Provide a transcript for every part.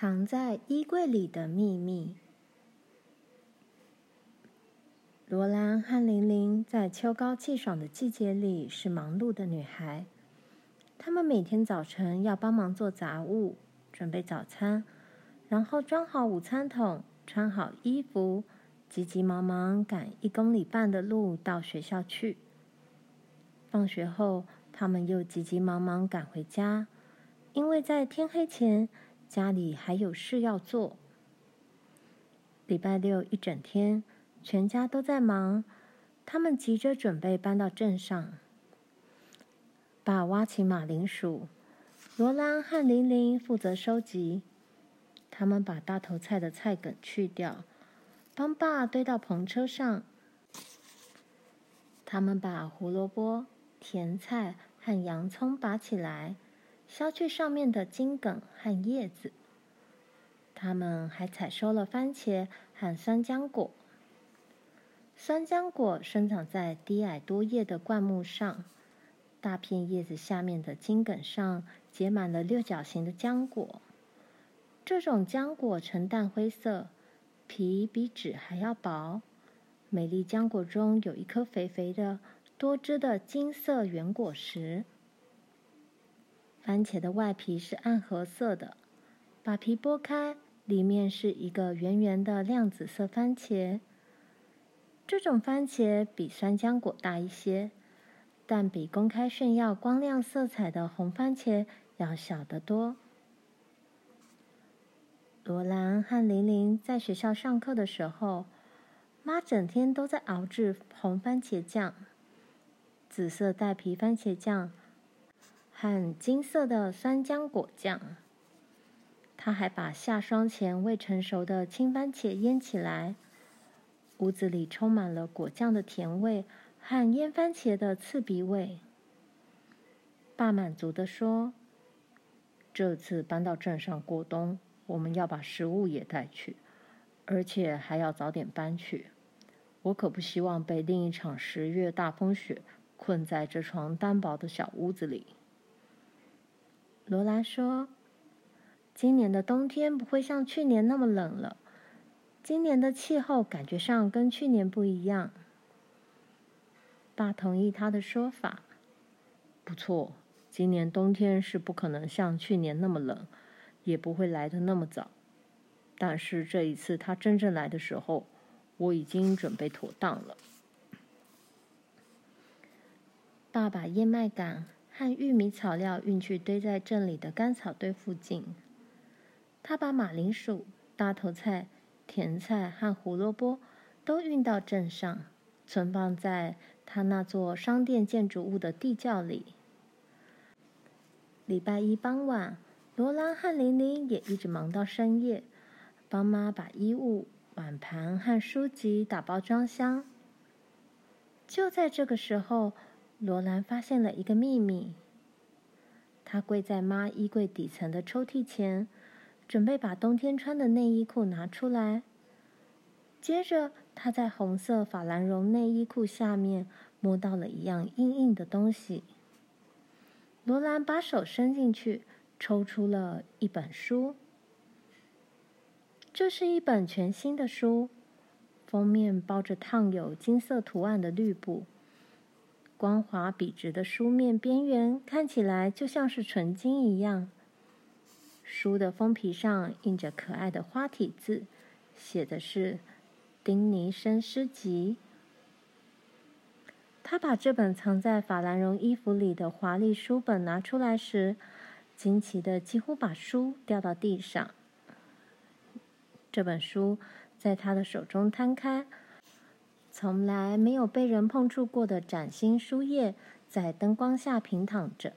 藏在衣柜里的秘密。罗兰和玲玲在秋高气爽的季节里是忙碌的女孩。她们每天早晨要帮忙做杂物，准备早餐，然后装好午餐桶，穿好衣服，急急忙忙赶一公里半的路到学校去。放学后，她们又急急忙忙赶回家，因为在天黑前。家里还有事要做。礼拜六一整天，全家都在忙，他们急着准备搬到镇上。爸挖起马铃薯，罗兰和玲玲负责收集。他们把大头菜的菜梗去掉，帮爸堆到篷车上。他们把胡萝卜、甜菜和洋葱拔起来。削去上面的茎梗和叶子。他们还采收了番茄和酸浆果。酸浆果生长在低矮多叶的灌木上，大片叶子下面的茎梗上结满了六角形的浆果。这种浆果呈淡灰色，皮比纸还要薄。每粒浆果中有一颗肥肥的、多汁的金色圆果实。番茄的外皮是暗褐色的，把皮剥开，里面是一个圆圆的亮紫色番茄。这种番茄比酸浆果大一些，但比公开炫耀光亮色彩的红番茄要小得多。罗兰和玲玲在学校上课的时候，妈整天都在熬制红番茄酱、紫色带皮番茄酱。和金色的酸浆果酱，他还把下霜前未成熟的青番茄腌起来。屋子里充满了果酱的甜味和腌番茄的刺鼻味。爸满足地说：“这次搬到镇上过冬，我们要把食物也带去，而且还要早点搬去。我可不希望被另一场十月大风雪困在这床单薄的小屋子里。”罗兰说：“今年的冬天不会像去年那么冷了。今年的气候感觉上跟去年不一样。”爸同意他的说法。不错，今年冬天是不可能像去年那么冷，也不会来的那么早。但是这一次他真正来的时候，我已经准备妥当了。爸把燕麦稈。和玉米草料运去堆在镇里的干草堆附近。他把马铃薯、大头菜、甜菜和胡萝卜都运到镇上，存放在他那座商店建筑物的地窖里。礼拜一傍晚，罗兰和玲玲也一直忙到深夜，帮妈把衣物、碗盘和书籍打包装箱。就在这个时候，罗兰发现了一个秘密。她跪在妈衣柜底层的抽屉前，准备把冬天穿的内衣裤拿出来。接着，她在红色法兰绒内衣裤下面摸到了一样硬硬的东西。罗兰把手伸进去，抽出了一本书。这是一本全新的书，封面包着烫有金色图案的绿布。光滑笔直的书面边缘看起来就像是纯金一样。书的封皮上印着可爱的花体字，写的是《丁尼生诗集》。他把这本藏在法兰绒衣服里的华丽书本拿出来时，惊奇的几乎把书掉到地上。这本书在他的手中摊开。从来没有被人碰触过的崭新书页，在灯光下平躺着。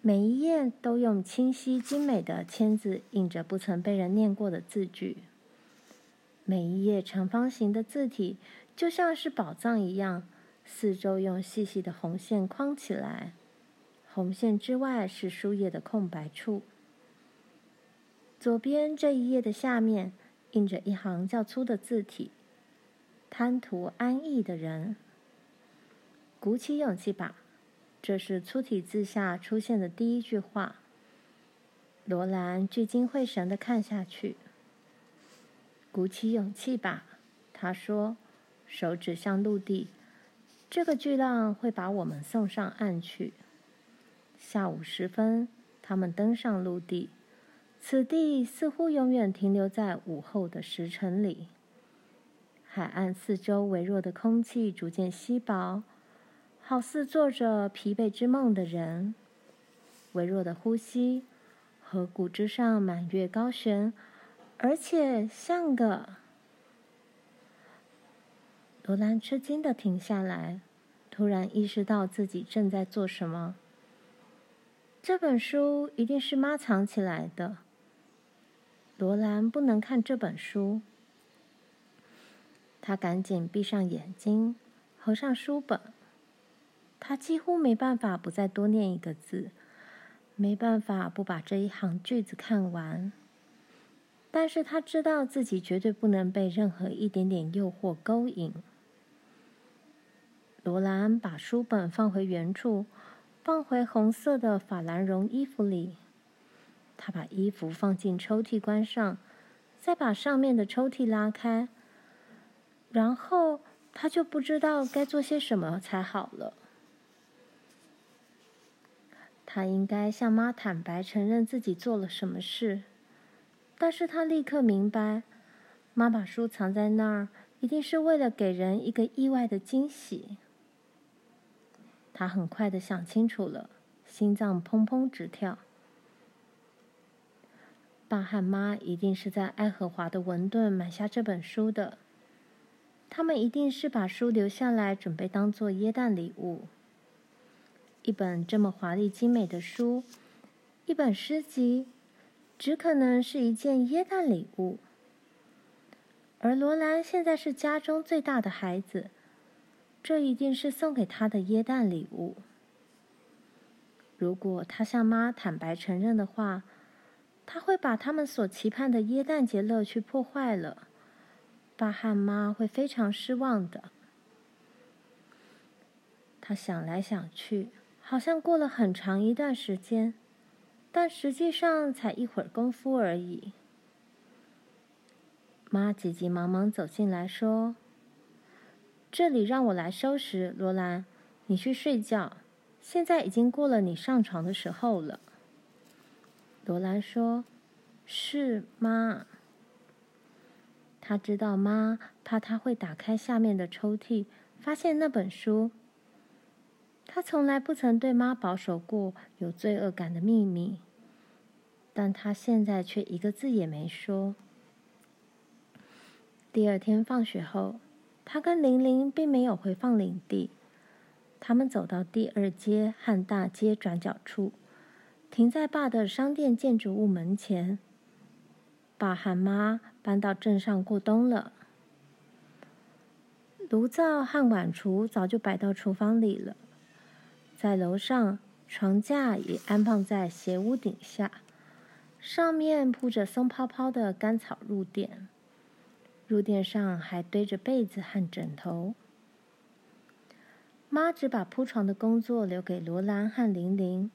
每一页都用清晰精美的签字印着不曾被人念过的字句。每一页长方形的字体就像是宝藏一样，四周用细细的红线框起来。红线之外是书页的空白处。左边这一页的下面印着一行较粗的字体。贪图安逸的人，鼓起勇气吧。这是粗体字下出现的第一句话。罗兰聚精会神的看下去。鼓起勇气吧，他说，手指向陆地。这个巨浪会把我们送上岸去。下午时分，他们登上陆地。此地似乎永远停留在午后的时辰里。海岸四周微弱的空气逐渐稀薄，好似做着疲惫之梦的人。微弱的呼吸。河谷之上满月高悬，而且像个……罗兰吃惊的停下来，突然意识到自己正在做什么。这本书一定是妈藏起来的。罗兰不能看这本书。他赶紧闭上眼睛，合上书本。他几乎没办法不再多念一个字。没办法不把这一行句子看完，但是他知道自己绝对不能被任何一点点诱惑勾引。罗兰把书本放回原处，放回红色的法兰绒衣服里。他把衣服放进抽屉，关上，再把上面的抽屉拉开，然后他就不知道该做些什么才好了。他应该向妈坦白，承认自己做了什么事，但是他立刻明白，妈把书藏在那儿，一定是为了给人一个意外的惊喜。他很快的想清楚了，心脏砰砰直跳。爸和妈一定是在爱荷华的文顿买下这本书的，他们一定是把书留下来，准备当做耶诞礼物。一本这么华丽精美的书，一本诗集，只可能是一件耶诞礼物。而罗兰现在是家中最大的孩子，这一定是送给他的耶诞礼物。如果他向妈坦白承认的话，他会把他们所期盼的耶诞节乐趣破坏了。爸和妈会非常失望的。他想来想去。好像过了很长一段时间，但实际上才一会儿功夫而已。妈急急忙忙走进来说：“这里让我来收拾，罗兰，你去睡觉。现在已经过了你上床的时候了。”罗兰说：“是，妈。”他知道妈怕他会打开下面的抽屉，发现那本书。他从来不曾对妈保守过有罪恶感的秘密，但他现在却一个字也没说。第二天放学后，他跟玲玲并没有回放领地，他们走到第二街和大街转角处，停在爸的商店建筑物门前。爸和妈搬到镇上过冬了，炉灶和碗橱早就摆到厨房里了。在楼上，床架也安放在斜屋顶下，上面铺着松泡泡的干草褥垫，褥垫上还堆着被子和枕头。妈只把铺床的工作留给罗兰和玲玲。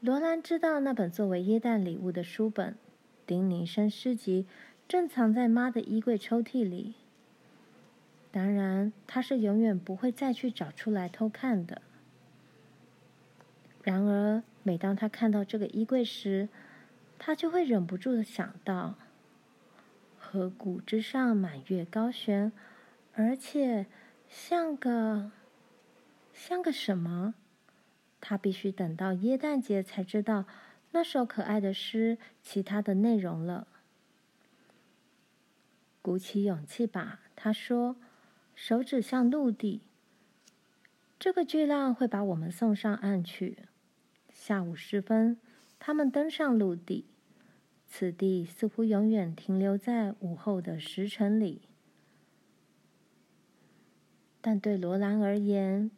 罗兰知道那本作为耶诞礼物的书本《丁宁生诗集》正藏在妈的衣柜抽屉里。当然，他是永远不会再去找出来偷看的。然而，每当他看到这个衣柜时，他就会忍不住的想到：河谷之上满月高悬，而且像个像个什么？他必须等到耶诞节才知道那首可爱的诗其他的内容了。鼓起勇气吧，他说，手指向陆地。这个巨浪会把我们送上岸去。下午时分，他们登上陆地。此地似乎永远停留在午后的时辰里，但对罗兰而言，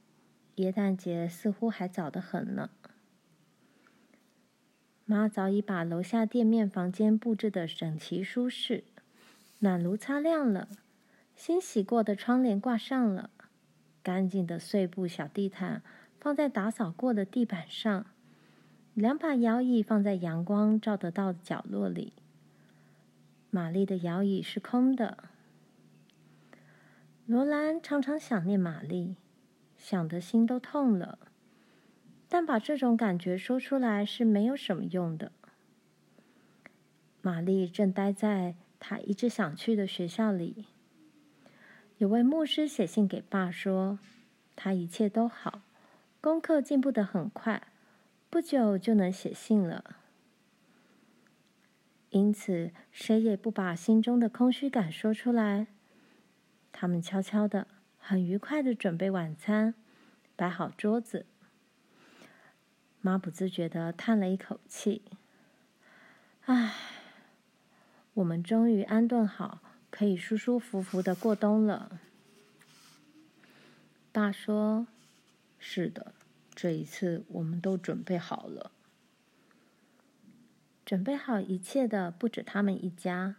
耶诞节似乎还早得很呢。妈早已把楼下店面房间布置得整齐舒适，暖炉擦亮了，新洗过的窗帘挂上了，干净的碎布小地毯放在打扫过的地板上。两把摇椅放在阳光照得到的角落里。玛丽的摇椅是空的。罗兰常常想念玛丽，想的心都痛了。但把这种感觉说出来是没有什么用的。玛丽正待在他一直想去的学校里。有位牧师写信给爸说，他一切都好，功课进步得很快，不久就能写信了。因此，谁也不把心中的空虚感说出来。他们悄悄的、很愉快的准备晚餐，摆好桌子。妈不自觉的叹了一口气：“唉，我们终于安顿好。”可以舒舒服服的过冬了。爸说：“是的，这一次我们都准备好了。准备好一切的不止他们一家，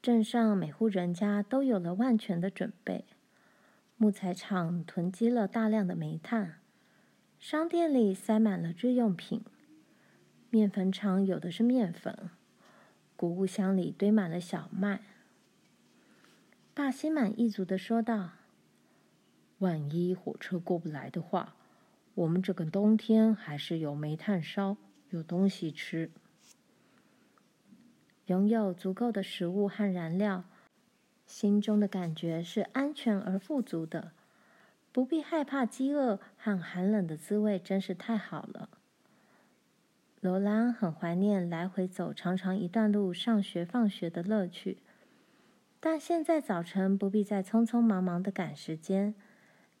镇上每户人家都有了万全的准备。木材厂囤积了大量的煤炭，商店里塞满了日用品，面粉厂有的是面粉，谷物箱里堆满了小麦。”爸心满意足地说道：“万一火车过不来的话，我们这个冬天还是有煤炭烧，有东西吃。拥有足够的食物和燃料，心中的感觉是安全而富足的，不必害怕饥饿和寒冷的滋味，真是太好了。”罗兰很怀念来回走长长一段路上学放学的乐趣。但现在早晨不必再匆匆忙忙的赶时间，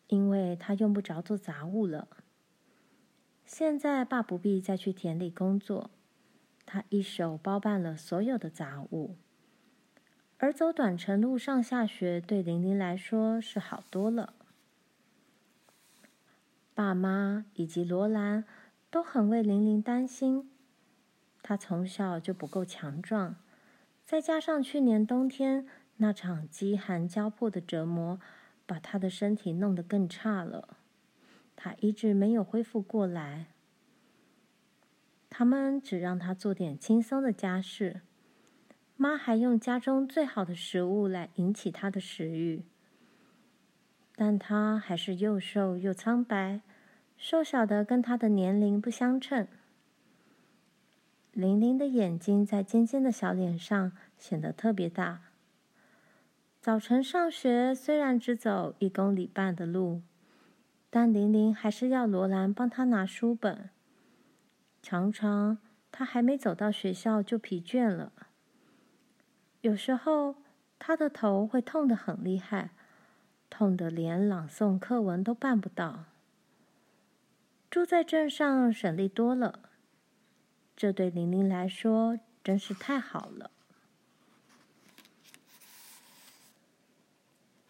因为他用不着做杂物了。现在爸不必再去田里工作，他一手包办了所有的杂物。而走短程路上下学对玲玲来说是好多了。爸妈以及罗兰都很为玲玲担心，她从小就不够强壮，再加上去年冬天。那场饥寒交迫的折磨，把她的身体弄得更差了。她一直没有恢复过来。他们只让她做点轻松的家事，妈还用家中最好的食物来引起她的食欲。但她还是又瘦又苍白，瘦小的跟他的年龄不相称。玲玲的眼睛在尖尖的小脸上显得特别大。早晨上学虽然只走一公里半的路，但玲玲还是要罗兰帮她拿书本。常常她还没走到学校就疲倦了。有时候她的头会痛得很厉害，痛得连朗诵课文都办不到。住在镇上省力多了，这对玲玲来说真是太好了。